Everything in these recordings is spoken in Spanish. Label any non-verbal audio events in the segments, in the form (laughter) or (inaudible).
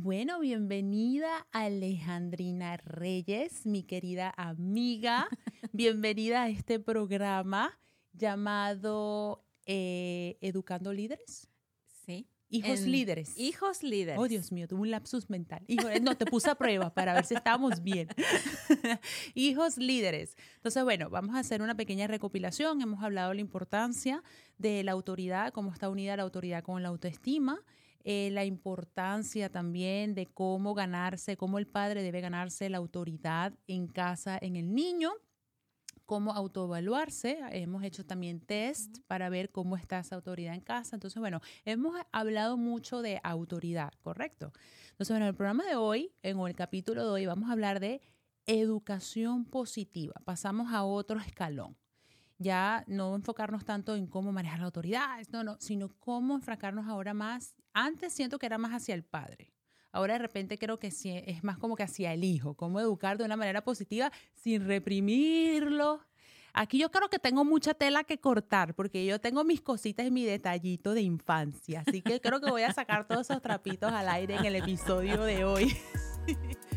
Bueno, bienvenida Alejandrina Reyes, mi querida amiga. (laughs) bienvenida a este programa llamado eh, Educando Líderes. Sí. Hijos En- líderes. Hijos líderes. Oh, Dios mío, tuve un lapsus mental. (laughs) Hijo- no, te puse a prueba para ver si estábamos bien. (laughs) Hijos líderes. Entonces, bueno, vamos a hacer una pequeña recopilación. Hemos hablado de la importancia de la autoridad, cómo está unida la autoridad con la autoestima, eh, la importancia también de cómo ganarse, cómo el padre debe ganarse la autoridad en casa en el niño cómo autoevaluarse. Hemos hecho también test para ver cómo está esa autoridad en casa. Entonces, bueno, hemos hablado mucho de autoridad, ¿correcto? Entonces, bueno, en el programa de hoy, en el capítulo de hoy, vamos a hablar de educación positiva. Pasamos a otro escalón. Ya no enfocarnos tanto en cómo manejar la autoridad, no, no, sino cómo enfocarnos ahora más. Antes siento que era más hacia el padre. Ahora de repente creo que es más como que hacia el hijo, cómo educar de una manera positiva sin reprimirlo. Aquí yo creo que tengo mucha tela que cortar porque yo tengo mis cositas y mi detallito de infancia. Así que creo que voy a sacar todos esos trapitos al aire en el episodio de hoy. (laughs)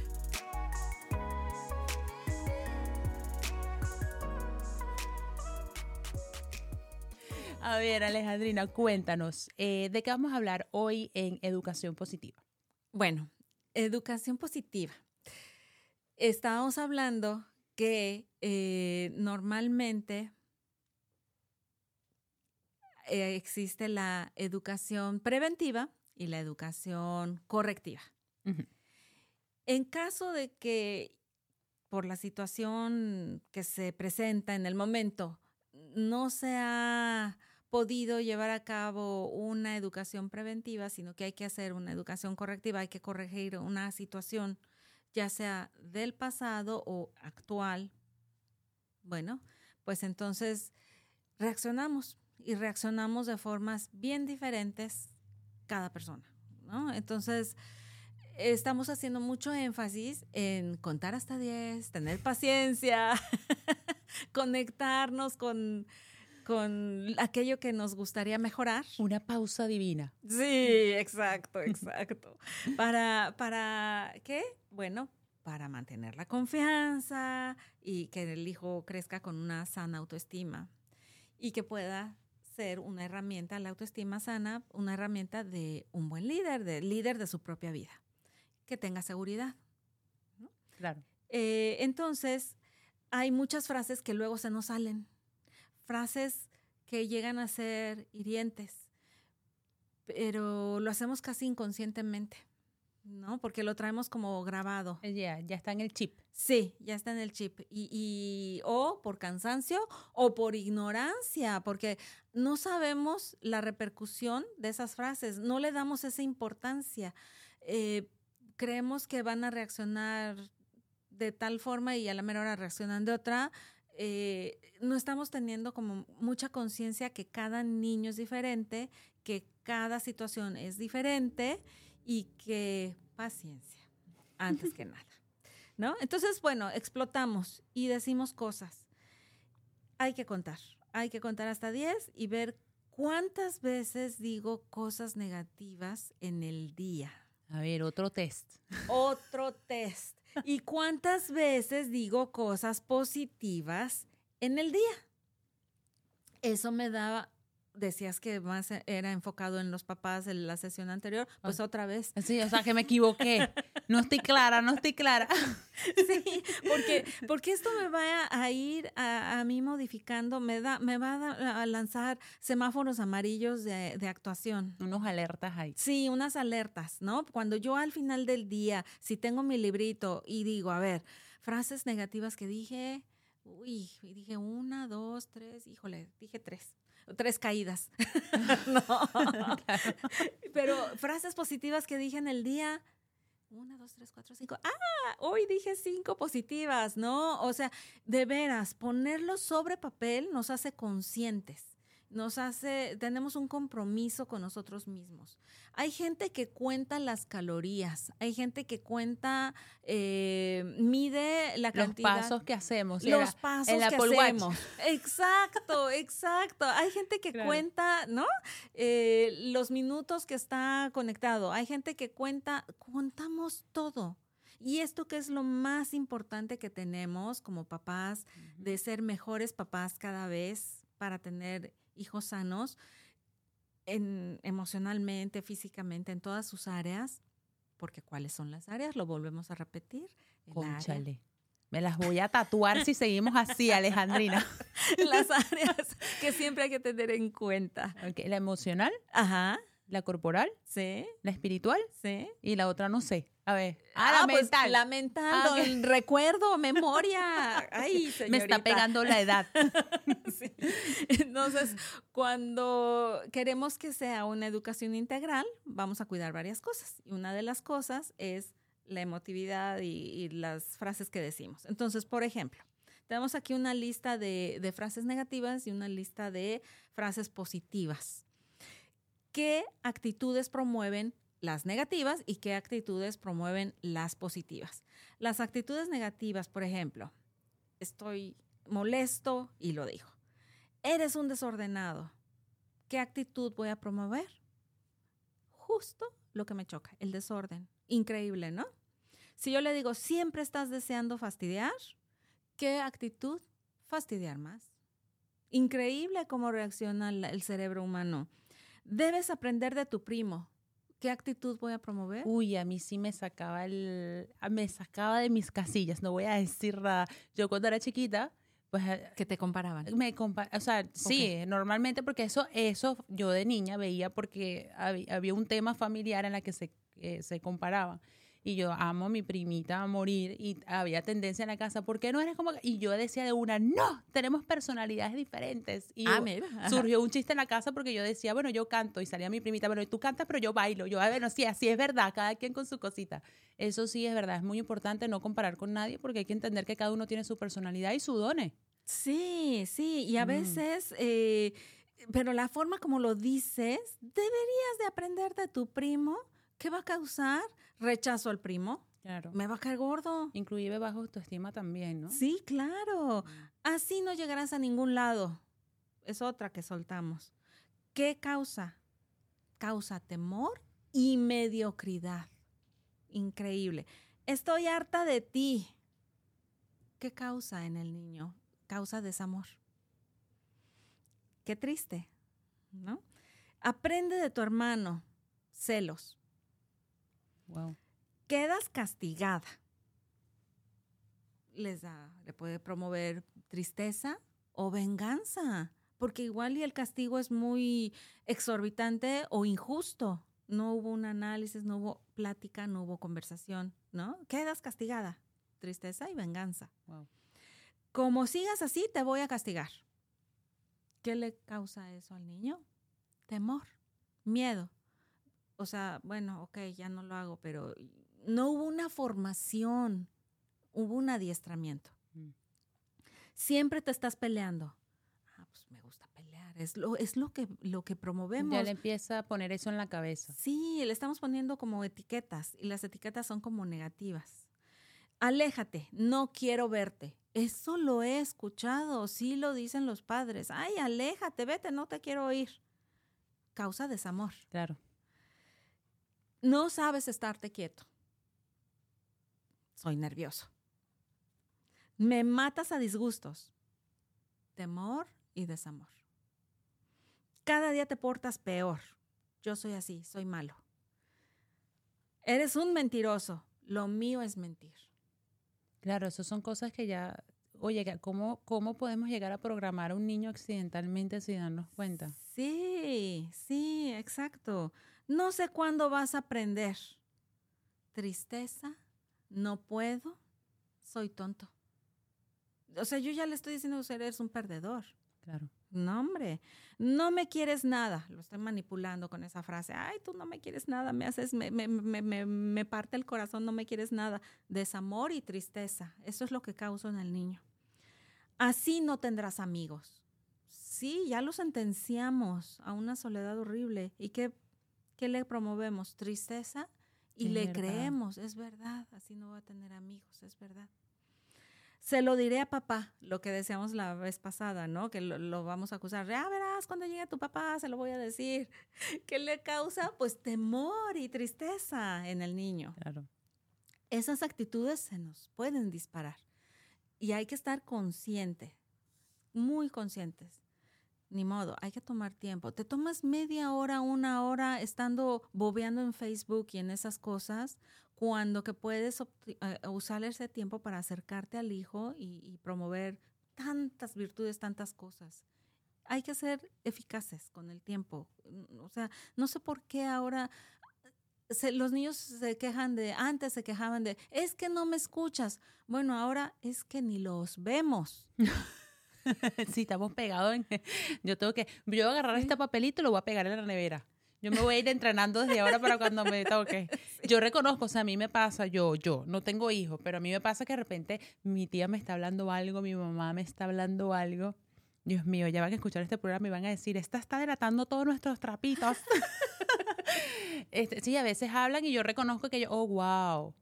A ver, Alejandrina, cuéntanos, eh, ¿de qué vamos a hablar hoy en educación positiva? Bueno, educación positiva. Estábamos hablando que eh, normalmente eh, existe la educación preventiva y la educación correctiva. En caso de que por la situación que se presenta en el momento no se ha podido llevar a cabo una educación preventiva, sino que hay que hacer una educación correctiva, hay que corregir una situación, ya sea del pasado o actual. Bueno, pues entonces reaccionamos y reaccionamos de formas bien diferentes cada persona, ¿no? Entonces, estamos haciendo mucho énfasis en contar hasta 10, tener paciencia, (laughs) conectarnos con, con aquello que nos gustaría mejorar. Una pausa divina. Sí, exacto, exacto. (laughs) Para, para, ¿qué? Bueno, para mantener la confianza y que el hijo crezca con una sana autoestima y que pueda ser una herramienta, la autoestima sana, una herramienta de un buen líder, de líder de su propia vida, que tenga seguridad. Claro. Eh, entonces, hay muchas frases que luego se nos salen, frases que llegan a ser hirientes, pero lo hacemos casi inconscientemente, ¿no? Porque lo traemos como grabado. Eh, Ya, ya está en el chip. Sí, ya está en el chip. Y, y- o por cansancio o por ignorancia, porque no sabemos la repercusión de esas frases, no le damos esa importancia. Eh, creemos que van a reaccionar de tal forma y a la mera hora reaccionan de otra. Eh, no estamos teniendo como mucha conciencia que cada niño es diferente, que cada situación es diferente y que paciencia, antes que nada. ¿No? Entonces, bueno, explotamos y decimos cosas. Hay que contar, hay que contar hasta 10 y ver cuántas veces digo cosas negativas en el día. A ver, otro test. Otro test. ¿Y cuántas veces digo cosas positivas en el día? Eso me daba, decías que más era enfocado en los papás en la sesión anterior, pues otra vez. Sí, o sea, que me equivoqué. No estoy clara, no estoy clara. (laughs) Sí, porque, porque esto me va a, ir a, a mí modificando, me, da, me va a, a lanzar semáforos amarillos de, de actuación. Unos alertas ahí. Sí, unas alertas, ¿no? Cuando yo al final del día, si tengo mi librito y digo, a ver, frases negativas que dije, uy, dije una, dos, tres, híjole, dije tres. Tres caídas. (laughs) (laughs) no. Pero frases positivas que dije en el día, una, dos, tres, cuatro, cinco. Ah, hoy dije cinco positivas, ¿no? O sea, de veras, ponerlo sobre papel nos hace conscientes. Nos hace, tenemos un compromiso con nosotros mismos. Hay gente que cuenta las calorías, hay gente que cuenta, eh, mide la cantidad. Los pasos que hacemos. Los pasos que hacemos. Exacto, (laughs) exacto. Hay gente que cuenta, ¿no? Eh, los minutos que está conectado. Hay gente que cuenta, contamos todo. Y esto que es lo más importante que tenemos como papás, de ser mejores papás cada vez para tener hijos sanos, en, emocionalmente, físicamente, en todas sus áreas, porque ¿cuáles son las áreas? Lo volvemos a repetir. Conchale. Me las voy a tatuar si seguimos así, Alejandrina. (laughs) las áreas que siempre hay que tener en cuenta. la emocional. Ajá. La corporal. Sí. La espiritual. Sí. Y la otra no sé. A ver. Ah, la pues, mental. la mental. Ah, recuerdo, memoria. (laughs) Ay, señorita. Me está pegando la edad. (laughs) Entonces, cuando queremos que sea una educación integral, vamos a cuidar varias cosas. Y una de las cosas es la emotividad y, las frases que decimos. Entonces, por ejemplo, tenemos aquí una lista de frases negativas y una lista de frases positivas qué actitudes promueven las negativas y qué actitudes promueven las positivas. Las actitudes negativas, por ejemplo, estoy molesto y lo digo. Eres un desordenado. ¿Qué actitud voy a promover? Justo lo que me choca, el desorden. Increíble, ¿no? Si yo le digo, siempre estás deseando fastidiar, ¿qué actitud? Fastidiar más. Increíble cómo reacciona el cerebro humano. Debes aprender de tu primo. ¿Qué actitud voy a promover? Uy, a mí sí me sacaba el, me sacaba de mis casillas, no voy a decir nada. Yo cuando era chiquita, pues eh, que te comparaban. Me o sea, sí, normalmente porque eso eso yo de niña veía porque había, un tema familiar en la que se eh, se comparaban y yo amo a mi primita a morir y había tendencia en la casa, ¿por qué no eres como? Y yo decía de una, no, tenemos personalidades diferentes. Y ah, surgió un chiste en la casa porque yo decía, bueno, yo canto y salía mi primita, bueno, tú cantas, pero yo bailo. Yo, bueno, sí, así es verdad, cada quien con su cosita. Eso sí es verdad, es muy importante no comparar con nadie porque hay que entender que cada uno tiene su personalidad y su dones. Sí, sí, y a mm. veces... Eh, pero la forma como lo dices, deberías de aprender de tu primo ¿qué va a causar? Rechazo al primo. Claro. Me va a caer gordo. Inclusive bajo autoestima también, ¿no? Sí, claro. Mm. Así no llegarás a ningún lado. Es otra que soltamos. ¿Qué causa? Causa temor y mediocridad. Increíble. Estoy harta de ti. ¿Qué causa en el niño? Causa desamor. Qué triste, ¿no? Aprende de tu hermano. Celos. Quedas castigada. Les da, le puede promover tristeza o venganza, porque igual y el castigo es muy exorbitante o injusto. No hubo un análisis, no hubo plática, no hubo conversación, ¿no? Quedas castigada. Tristeza y venganza. Como sigas así, te voy a castigar. ¿Qué le causa eso al niño? Temor, miedo o sea, bueno, ok, ya no lo hago, pero no hubo una formación, hubo un adiestramiento. Mm. Siempre te estás peleando. Ah, pues me gusta pelear, es lo, es lo que, lo que promovemos. Ya le empieza a poner eso en la cabeza. Sí, le estamos poniendo como etiquetas y las etiquetas son como negativas. Aléjate, no quiero verte. Eso lo he escuchado, sí lo dicen los padres. Ay, aléjate, vete, no te quiero oír. Causa desamor. Claro. No sabes estarte quieto. Soy nervioso. Me matas a disgustos. Temor y desamor. Cada día te portas peor. Yo soy así, soy malo. Eres un mentiroso. Lo mío es mentir. Claro, eso son cosas que ya, oye, ¿cómo, ¿cómo podemos llegar a programar a un niño accidentalmente sin darnos cuenta? Sí, sí, exacto. No sé cuándo vas a aprender. Tristeza, no puedo, soy tonto. O sea, yo ya le estoy diciendo eres un perdedor. Claro. No, hombre, no me quieres nada. Lo estoy manipulando con esa frase. Ay, tú no me quieres nada, me haces, me, me, me, me parte el corazón, no me quieres nada. Desamor y tristeza. Eso es lo que causa en el niño. Así no tendrás amigos sí, ya lo sentenciamos a una soledad horrible. ¿Y qué, qué le promovemos? Tristeza y Es le verdad. creemos, es verdad, así no va a tener amigos, es verdad. Se lo diré a papá, lo que decíamos la vez pasada, ¿no? Que lo, lo vamos a acusar. Ya verás, cuando llegue tu papá, se lo voy a decir. (laughs) ¿Qué le causa? Pues temor y tristeza en el niño. Claro. Esas actitudes se nos pueden disparar y hay que estar consciente, muy conscientes. Ni modo, hay que tomar tiempo. Te tomas media hora, una hora estando bobeando en Facebook y en esas cosas, cuando que puedes eh, usar ese tiempo para acercarte al hijo y, promover tantas virtudes, tantas cosas. Hay que ser eficaces con el tiempo. O sea, no sé por qué ahora se- los niños se quejan de, antes se quejaban de, es que no me escuchas. Bueno, ahora es que ni los vemos. (laughs) (laughs) sí, estamos pegados en... (laughs) Yo tengo que... Yo voy a agarrar este papelito y lo voy a pegar en la nevera. Yo me voy a ir entrenando desde ahora para cuando me toque. (laughs) Yo reconozco, o sea, a mí me pasa, yo, yo, no tengo hijos, pero a mí me pasa que de repente mi tía me está hablando algo, mi mamá me está hablando algo. Dios mío, ya van a escuchar este programa y van a decir, esta está delatando todos nuestros trapitos. Este, sí, a veces hablan y yo reconozco que yo, oh, wow.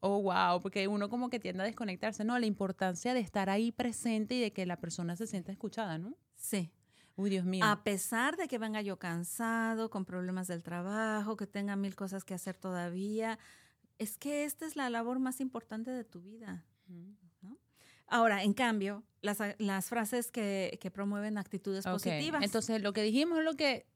Oh, wow, porque uno como que tiende a desconectarse, ¿no? La importancia de estar ahí presente y de que la persona se sienta escuchada, ¿no? Sí. Uy, Dios mío. A pesar de que venga yo cansado, con problemas del trabajo, que tenga mil cosas que hacer todavía, es que esta es la labor más importante de tu vida. Ujú. Ahora, en cambio, las, las frases que, que promueven actitudes positivas. Entonces, lo que dijimos es lo que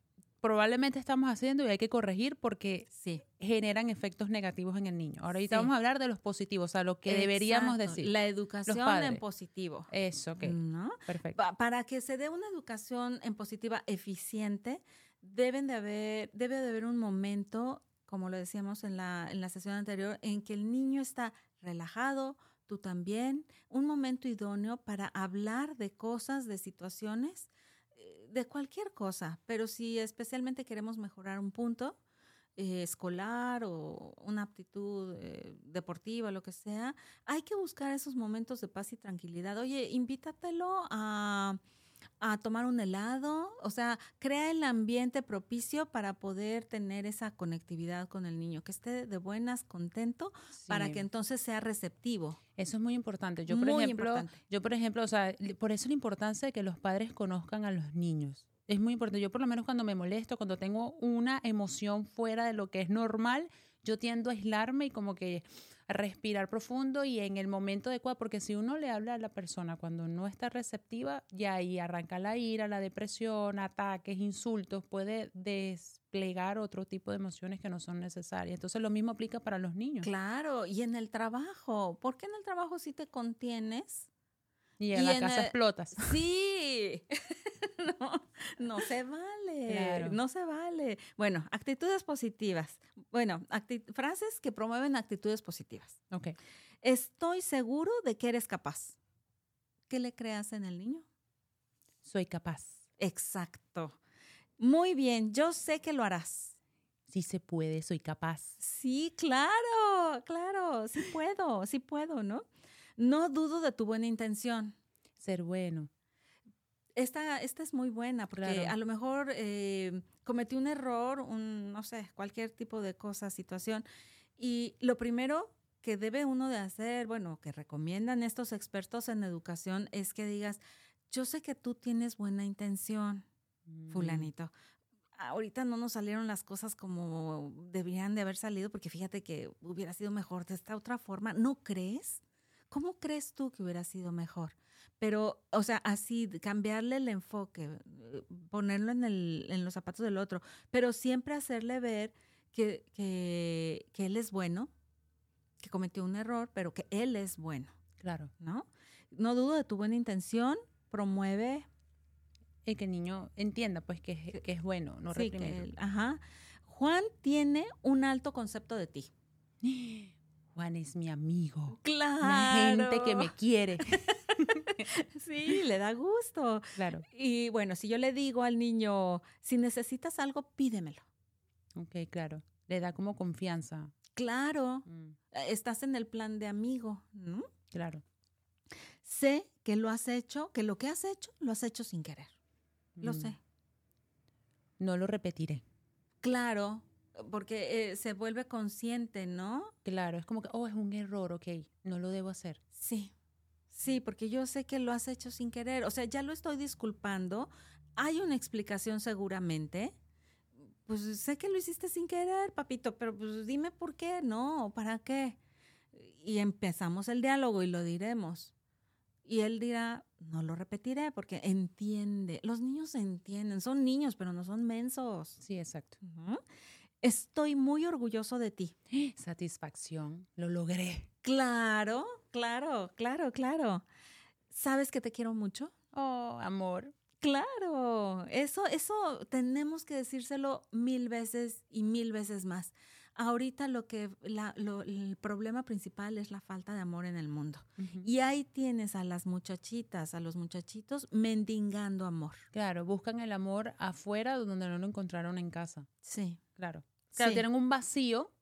probablemente estamos haciendo y hay que corregir porque sí. generan efectos negativos en el niño. Ahora, ahorita Sí. vamos a hablar de los positivos, o sea, lo que deberíamos decir. La educación en positivo. Eso, ok. ¿no? Perfecto. Pa- para que se dé una educación en positiva eficiente, deben de haber, debe de haber un momento, como lo decíamos en la, en la sesión anterior, en que el niño está relajado, tú también, un momento idóneo para hablar de cosas, de situaciones, de cualquier cosa, pero si especialmente queremos mejorar un punto eh, escolar o una aptitud eh, deportiva, lo que sea, hay que buscar esos momentos de paz y tranquilidad. Oye, invítatelo a, a tomar un helado, o sea, crea el ambiente propicio para poder tener esa conectividad con el niño, que esté de buenas, contento, para que entonces sea receptivo. Eso es muy importante. Yo, por Muy ejemplo, importante. yo, por ejemplo, o sea, por eso la importancia de que los padres conozcan a los niños. Es muy importante. Yo, por lo menos, cuando me molesto, cuando tengo una emoción fuera de lo que es normal, yo tiendo a aislarme y como que respirar profundo y en el momento adecuado, porque si uno le habla a la persona cuando no está receptiva, ya ahí arranca la ira, la depresión, ataques, insultos, puede desplegar otro tipo de emociones que no son necesarias. Entonces, lo mismo aplica para los niños. Claro, y en el trabajo, ¿por qué en el trabajo sí te contienes? Y en Y la en casa el- explotas. (laughs) Sí, (laughs) no, no se vale, Claro. no se vale. Bueno, actitudes positivas. Bueno, acti- frases que promueven actitudes positivas. Ok. Estoy seguro de que eres capaz. ¿Qué le creas en el niño? Soy capaz. Exacto. Muy bien, yo sé que lo harás. Sí se puede, soy capaz. Sí, claro, claro, sí puedo, sí puedo, ¿no? No dudo de tu buena intención. Ser bueno. Esta, esta es muy buena porque Claro. a lo mejor eh, cometí un error, un, no sé, cualquier tipo de cosa, situación. Y lo primero que debe uno de hacer, bueno, que recomiendan estos expertos en educación, es que digas, yo sé que tú tienes buena intención, Mm, fulanito. Ahorita no nos salieron las cosas como deberían de haber salido, porque fíjate que hubiera sido mejor de esta otra forma. ¿No crees? ¿Cómo crees tú que hubiera sido mejor? Pero, o sea, así, cambiarle el enfoque, eh, ponerlo en, el, en los zapatos del otro, pero siempre hacerle ver que, que, que él es bueno, que cometió un error, pero que él es bueno, Claro. ¿no? No dudo de tu buena intención, promueve Y que el niño entienda, pues, que es, que es bueno, no Sí, que él- ajá. Juan tiene un alto concepto de ti. (gasps) (gasps) Juan es mi amigo. Claro. La gente que me quiere. (laughs) Sí, le da gusto. claro. Y bueno, si yo le digo al niño, si necesitas algo, pídemelo. Ok, claro. Le da como confianza. Claro, Mm, eh, estás en el plan de amigo, ¿no? claro. Sé que lo has hecho, que lo que has hecho, lo has hecho sin querer. lo Mm. sé. No lo repetiré. Claro, porque eh, se vuelve consciente, ¿no? Claro, es como que, oh, es un error, ok, no lo debo hacer. Sí, sí, porque yo sé que lo has hecho sin querer. O sea, ya lo estoy disculpando. Hay una explicación seguramente. Pues sé que lo hiciste sin querer, papito, pero pues dime por qué, no, para qué. Y empezamos el diálogo y lo diremos. Y él dirá, no lo repetiré porque entiende. Los niños entienden, son niños, pero no son mensos. Sí, exacto. Ujú. Estoy muy orgulloso de ti. (gasps) Satisfacción, lo logré. Claro, claro, claro, claro. ¿Sabes que te quiero mucho? Oh, amor. Claro, eso, eso tenemos que decírselo mil veces y mil veces más. Ahorita lo que la- lo- el problema principal es la falta de amor en el mundo. Y ahí tienes a las muchachitas, a los muchachitos mendigando amor. Claro, buscan el amor afuera donde no lo encontraron en casa. Sí. Claro. Claro, sí. tienen un vacío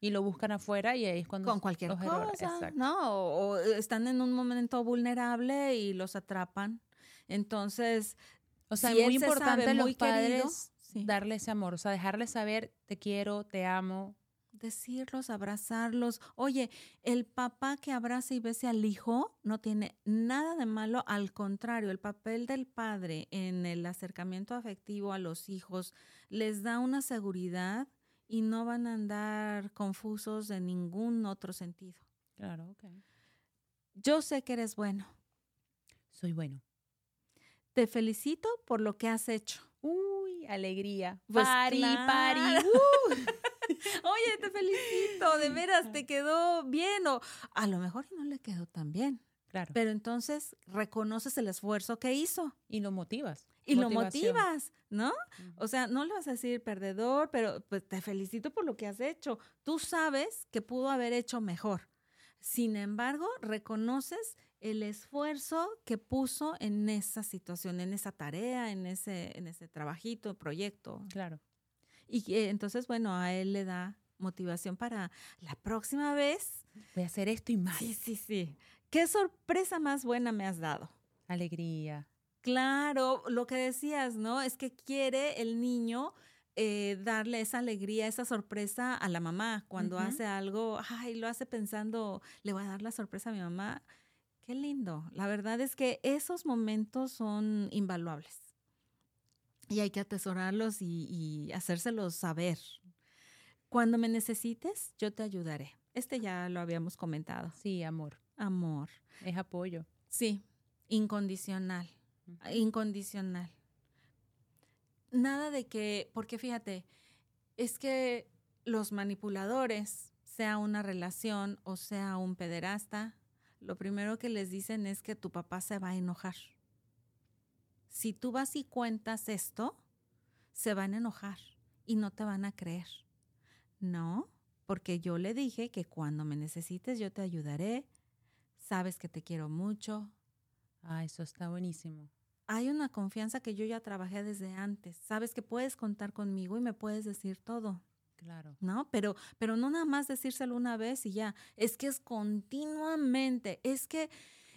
y lo buscan afuera y ahí es cuando Con cualquier los cosa. ¿no? O, o están en un momento vulnerable y los atrapan. Entonces, O sea, si es muy importante sabe los muy querido, padres sí. darle ese amor, o sea, dejarles saber te quiero, te amo. Decirlos, abrazarlos. Oye, el papá que abraza y bese al hijo no tiene nada de malo, al contrario, el papel del padre en el acercamiento afectivo a los hijos les da una seguridad y no van a andar confusos en ningún otro sentido. Claro, ok. Yo sé que eres bueno. Soy bueno. Te felicito por lo que has hecho. Uy, alegría. Pues pari, pari. uh. (laughs) Oye, te felicito, de veras, te quedó bien o a lo mejor no le quedó tan bien. Claro. Pero entonces reconoces el esfuerzo que hizo y lo motivas. y lo motivas, ¿no? O sea, no le vas a decir perdedor, pero pues te felicito por lo que has hecho. Tú sabes que pudo haber hecho mejor. Sin embargo, reconoces el esfuerzo que puso en esa situación, en esa tarea, en ese, en ese trabajito, proyecto. Claro. Y entonces, bueno, a él le da motivación para la próxima vez. Voy a hacer esto y más. Sí, sí, sí. ¿Qué sorpresa más buena me has dado? Alegría. Claro, lo que decías, ¿no? Es que quiere el niño eh, darle esa alegría, esa sorpresa a la mamá cuando hace algo, ay, lo hace pensando, le voy a dar la sorpresa a mi mamá. Qué lindo. La verdad es que esos momentos son invaluables y hay que atesorarlos y, y hacérselos saber. Cuando me necesites, yo te ayudaré. Este ya lo habíamos comentado. Sí, amor. Amor. Es apoyo. Sí, incondicional, incondicional. Nada de que, porque fíjate, es que los manipuladores, sea una relación o sea un pederasta, lo primero que les dicen es que tu papá se va a enojar. Si tú vas y cuentas esto, se van a enojar y no te van a creer. No, porque yo le dije que cuando me necesites yo te ayudaré, sabes que te quiero mucho. Ah, eso está buenísimo. Hay una confianza que yo ya trabajé desde antes. Sabes que puedes contar conmigo y me puedes decir todo, Claro. ¿no? Pero, pero no nada más decírselo una vez y ya. Es que es continuamente, es que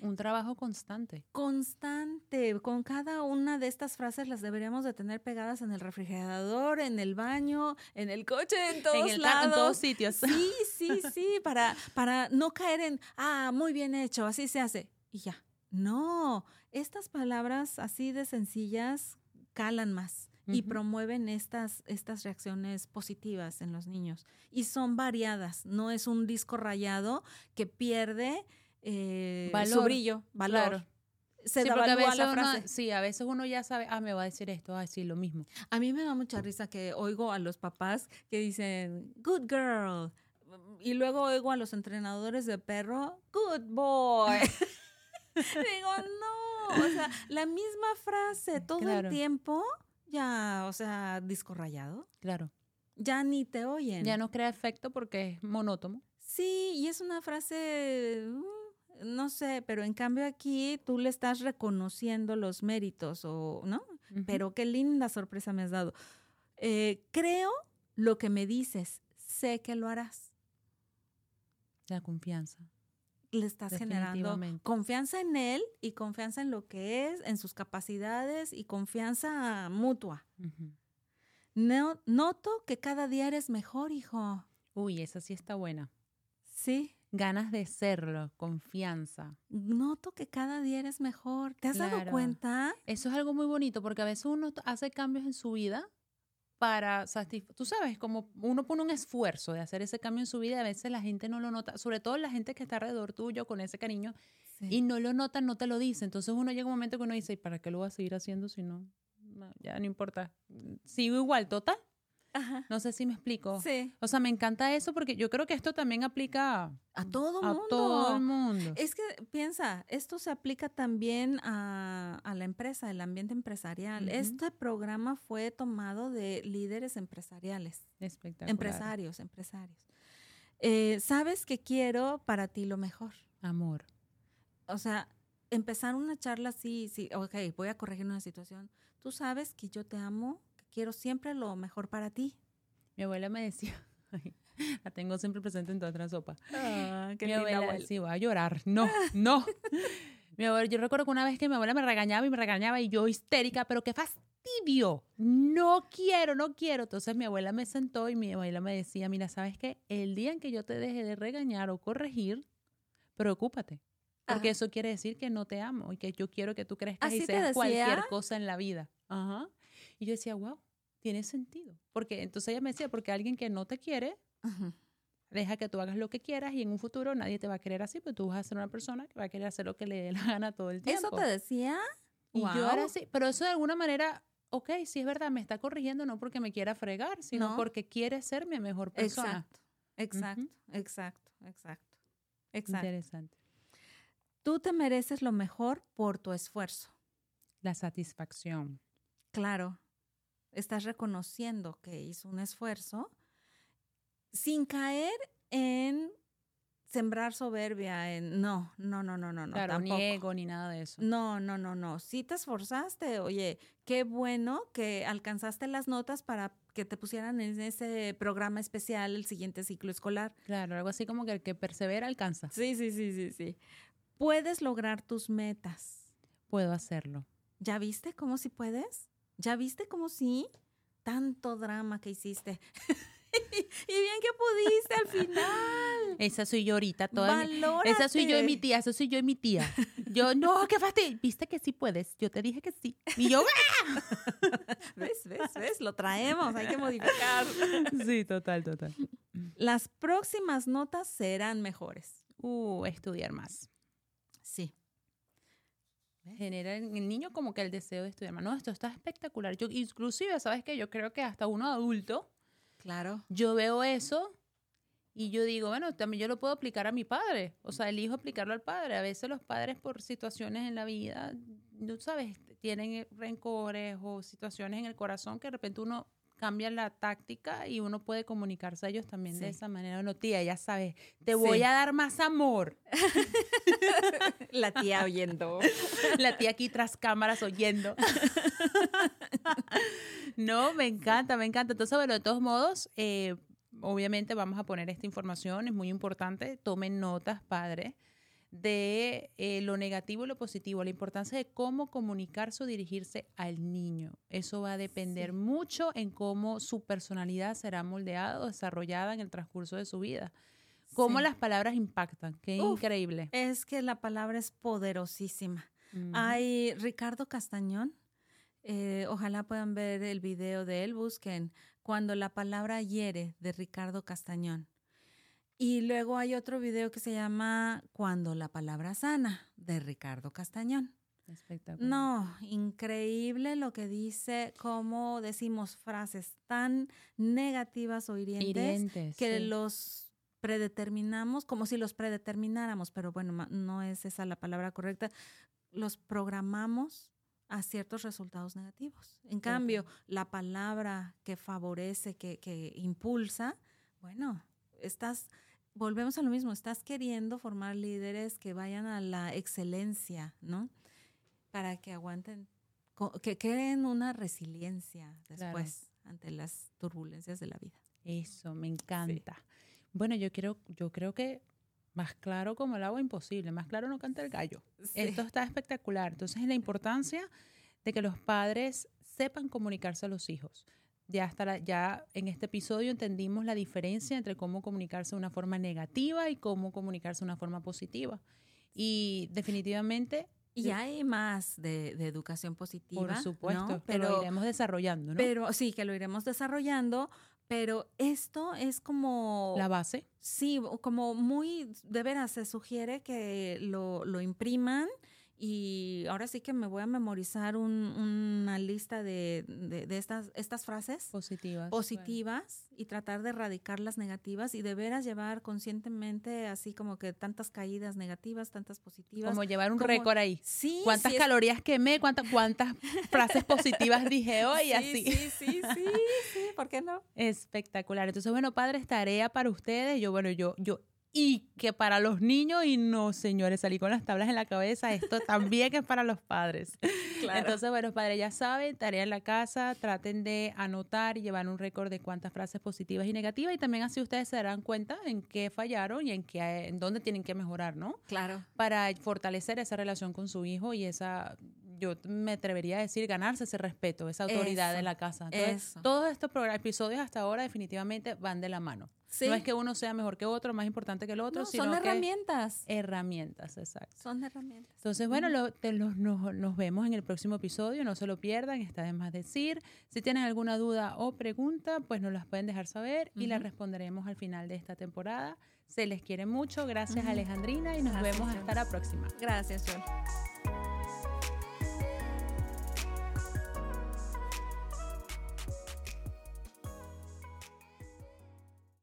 Un trabajo constante. constante. Con cada una de estas frases las deberíamos de tener pegadas en el refrigerador, en el baño, en el coche, en todos en, el, lados. en todos sitios. Sí, sí, (laughs) sí, para, para no caer en, ah, muy bien hecho, así se hace. Y ya. No, estas palabras así de sencillas calan más y promueven estas, estas reacciones positivas en los niños. Y son variadas, no es un disco rayado que pierde eh, su Valor, brillo, valor. Claro. Se Sí, porque a veces, la uno, frase. sí, a veces uno ya sabe, ah, me va a decir esto, ah, sí, lo mismo. A mí me da mucha risa que oigo a los papás que dicen, good girl. Y luego oigo a los entrenadores de perro, good boy. (laughs) (laughs) Digo, no, o sea, la misma frase todo Claro. el tiempo, ya, o sea, disco rayado, Claro. ya ni te oyen. Ya no crea efecto porque es monótono. Sí, y es una frase, no sé, pero en cambio aquí tú le estás reconociendo los méritos, o, ¿no? Pero qué linda sorpresa me has dado. Eh, creo lo que me dices, sé que lo harás. La confianza. le estás generando confianza en él y confianza en lo que es, en sus capacidades y confianza mutua. No- noto que cada día eres mejor, hijo. Uy, esa sí está buena. Sí. Ganas de serlo, confianza. Noto que cada día eres mejor. ¿Te has dado Claro. cuenta? Eso es algo muy bonito porque a veces uno hace cambios en su vida para satisfacer, tú sabes, como uno pone un esfuerzo de hacer ese cambio en su vida y a veces la gente no lo nota, sobre todo la gente que está alrededor tuyo con ese cariño Sí. y no lo nota, no te lo dice. Entonces uno llega un momento que uno dice, ¿y para qué lo voy a seguir haciendo si no? No, ya no importa. Sigo igual, total. Ajá. No sé si me explico. Sí. O sea, me encanta eso porque yo creo que esto también aplica a, todo a mundo. todo el mundo. Es que piensa, esto se aplica también a, a la empresa, el ambiente empresarial. Este programa fue tomado de líderes empresariales, Espectacular. empresarios, empresarios. Eh, Sabes que quiero para ti lo mejor. Amor. O sea, empezar una charla así, sí, ok, voy a corregir una situación. Tú sabes que yo te amo, quiero siempre lo mejor para ti. Mi abuela me decía, (laughs) la tengo siempre presente en toda otra sopa. Ah, mi abuela, sí, voy a llorar. No, no. (laughs) mi abuela, yo recuerdo que una vez que mi abuela me regañaba y me regañaba y yo histérica, pero qué fastidio. No quiero, no quiero. Entonces mi abuela me sentó y mi abuela me decía, mira, ¿sabes qué? El día en que yo te deje de regañar o corregir, preocúpate. Porque Ajá. eso quiere decir que no te amo y que yo quiero que tú crezcas ¿Así y seas cualquier cosa en la vida. Ajá. Y yo decía, wow, tiene sentido. Porque entonces ella me decía, porque alguien que no te quiere, deja que tú hagas lo que quieras y en un futuro nadie te va a querer así, pues tú vas a ser una persona que va a querer hacer lo que le dé la gana todo el tiempo. ¿Eso te decía? Y yo era así, pero eso de alguna manera, ok, sí es verdad, me está corrigiendo no porque me quiera fregar, sino No. porque quiere ser mi mejor persona. Exacto, exacto, exacto, exacto, exacto. Interesante. Tú te mereces lo mejor por tu esfuerzo. La satisfacción. Claro, estás reconociendo que hizo un esfuerzo sin caer en sembrar soberbia, en no, no, no, no, no, no, claro, tampoco. ni ego ni nada de eso. No, no, no, no. Sí te esforzaste, oye, qué bueno que alcanzaste las notas para que te pusieran en ese programa especial el siguiente ciclo escolar. Claro, algo así como que el que persevera alcanza. Sí, sí, sí, sí, sí. Puedes lograr tus metas. Puedo hacerlo. ¿Ya viste cómo sí puedes? ¿Ya viste cómo sí? Tanto drama que hiciste. (laughs) y bien que pudiste al final. Esa soy yo ahorita, toda mi-. Esa soy yo y mi tía, esa soy yo y mi tía. Yo, no, qué fastidio. Viste que sí puedes. Yo te dije que sí. Y yo, (laughs) ¿Ves, ves, ves? Lo traemos, hay que modificar. (laughs) sí, total, total. Las próximas notas serán mejores. Uh, estudiar más. Genera en el niño como que el deseo de estudiar. No, esto está espectacular. Yo, inclusive, ¿sabes qué? Yo creo que hasta uno adulto, Claro. yo veo eso y yo digo, bueno, también yo lo puedo aplicar a mi padre. O sea, elijo aplicarlo al padre. A veces los padres por situaciones en la vida, no sabes, tienen rencores o situaciones en el corazón que de repente uno cambia la táctica y uno puede comunicarse a ellos también de esa manera. Bueno, tía, ya sabes, te voy a dar más amor. (laughs) La tía oyendo. La tía aquí tras cámaras oyendo. (laughs) no, me encanta, me encanta. Entonces, bueno, de todos modos, eh, obviamente vamos a poner esta información, es muy importante. Tomen notas, padres, de eh, lo negativo y lo positivo, la importancia de cómo comunicarse o dirigirse al niño. Eso va a depender Sí. mucho en cómo su personalidad será moldeada o desarrollada en el transcurso de su vida. Cómo Sí. las palabras impactan. Qué Uf. increíble. Es que la palabra es poderosísima. Ujú. Hay Ricardo Castañón. eh, ojalá puedan ver el video de él. Busquen Cuando la palabra hiere de Ricardo Castañón. Y luego hay otro video que se llama Cuando la palabra sana de Ricardo Castañón. Espectacular. No, increíble lo que dice, cómo decimos frases tan negativas o hirientes, Hirientes, que sí. los predeterminamos, como si los predetermináramos, pero bueno, no es esa la palabra correcta, los programamos a ciertos resultados negativos. En cambio, la palabra que favorece, que, que impulsa, bueno, estás, volvemos a lo mismo, estás queriendo formar líderes que vayan a la excelencia, ¿no? Para que aguanten, co- que creen una resiliencia después ante las turbulencias de la vida. Eso, me encanta. Bueno, yo quiero, yo creo que Más claro como el agua, imposible. Más claro no canta el gallo. Esto está espectacular. Entonces, la importancia de que los padres sepan comunicarse a los hijos. Ya, hasta ya en este episodio entendimos la diferencia entre cómo comunicarse de una forma negativa y cómo comunicarse de una forma positiva. Y definitivamente y hay más de, educación positiva. Por supuesto, pero lo iremos desarrollando, ¿no? Pero sí, que lo iremos desarrollando, pero esto es como... La base. Sí, como muy, de veras, se sugiere que lo, lo impriman y ahora sí que me voy a memorizar una lista de, estas, estas frases positivas, positivas y tratar de erradicar las negativas y de veras llevar conscientemente así como que tantas caídas negativas, tantas positivas. Como llevar un récord ahí. Sí. ¿Cuántas calorías quemé? ¿Cuántas, cuántas frases positivas dije (laughs) hoy? así. Sí, sí, sí, sí, ¿por qué no? Espectacular. Entonces, bueno, padres, tarea para ustedes. Yo, bueno, yo, yo y que para los niños, y no, señores, salí con las tablas en la cabeza, esto también es para los padres. (laughs) Entonces, bueno, padres ya saben, tarea en la casa, traten de anotar y llevar un récord de cuántas frases positivas y negativas, y también así ustedes se darán cuenta en qué fallaron y en, qué, en dónde tienen que mejorar, ¿no? Claro. Para fortalecer esa relación con su hijo y esa yo me atrevería a decir, ganarse ese respeto, esa autoridad en la casa. todos estos episodios hasta ahora definitivamente van de la mano. No es que uno sea mejor que otro, más importante que el otro, sino son herramientas. herramientas, exacto. Son herramientas. Entonces, bueno, los, nos, nos, vemos en el próximo episodio, no se lo pierdan, está de más decir. Si tienen alguna duda o pregunta, pues nos las pueden dejar saber y las responderemos al final de esta temporada. Se les quiere mucho, gracias Alejandrina y nos vemos hasta la próxima. Gracias, John.